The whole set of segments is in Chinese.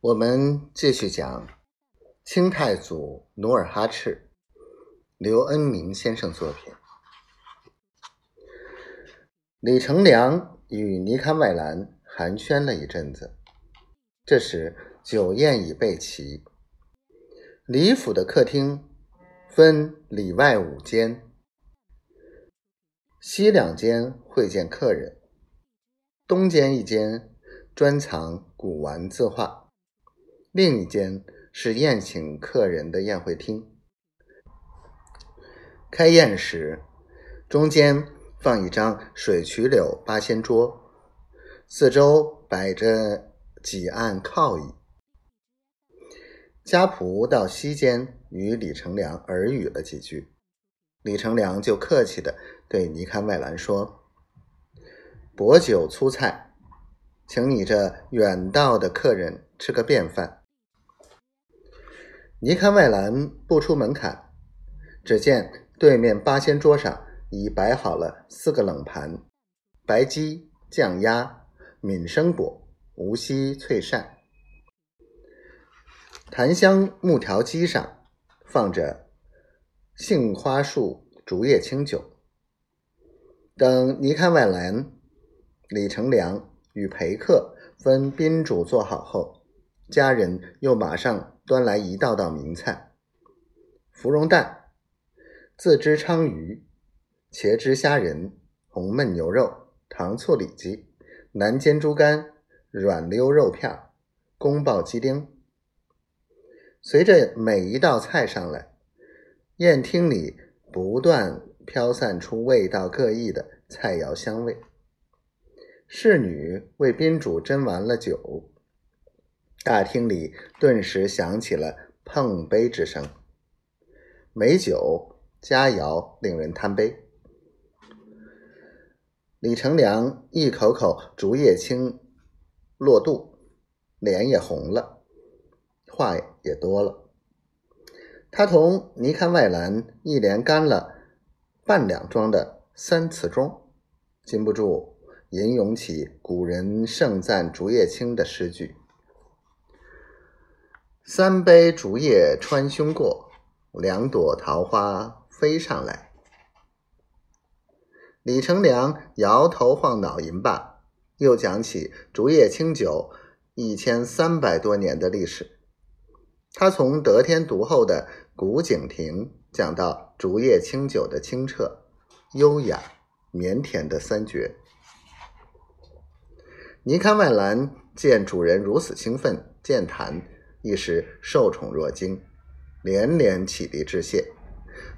我们继续讲清太祖努尔哈赤，刘恩明先生作品。李成梁与尼堪外兰寒暄了一阵子，这时酒宴已备齐。李府的客厅分里外五间，西两间会见客人，东间一间专藏古玩字画。另一间是宴请客人的宴会厅。开宴时，中间放一张水曲柳八仙桌，四周摆着几案靠椅。家仆到西间与李成梁耳语了几句，李成梁就客气的对尼堪外兰说：“薄酒粗菜，请你这远道的客人吃个便饭。”尼堪外兰不出门槛，只见对面八仙桌上已摆好了四个冷盘：白鸡、酱鸭、闽生果、无锡脆扇。檀香木条机上放着杏花树竹叶清酒。等尼堪外兰、李成梁与陪客分宾主坐好后，家人又马上。端来一道道名菜：芙蓉蛋、自知鲳鱼、茄汁虾仁、红焖牛肉、糖醋里脊、南煎猪肝、软溜肉片、宫爆鸡丁。随着每一道菜上来，宴厅里不断飘散出味道各异的菜肴香味。侍女为宾主斟完了酒。大厅里顿时响起了碰杯之声，美酒佳肴令人贪杯。李成梁一口口竹叶青落肚，脸也红了，话也多了。他同尼堪外兰一连干了半两装的三次盅，禁不住吟咏起古人盛赞竹叶青的诗句。三杯竹叶穿胸过，两朵桃花飞上来。李成梁摇头晃脑吟罢，又讲起竹叶青酒一千三百多年的历史。他从得天独厚的古井亭讲到竹叶青酒的清澈、优雅、绵甜的三绝。尼堪外兰见主人如此兴奋，健谈。一时受宠若惊，连连起立致谢，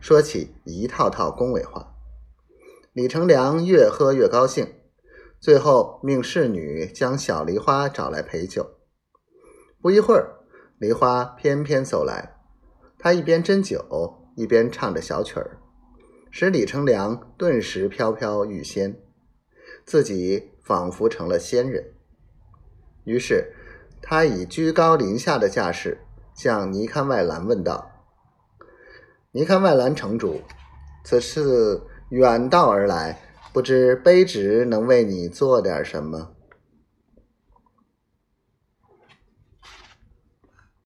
说起一套套恭维话。李成梁越喝越高兴，最后命侍女将小梨花找来陪酒。不一会儿，梨花翩翩走来，她一边斟酒，一边唱着小曲儿，使李成梁顿时飘飘欲仙，自己仿佛成了仙人。于是。他以居高临下的架势向尼堪外兰问道：“尼堪外兰城主，此次远道而来，不知卑职能为你做点什么？”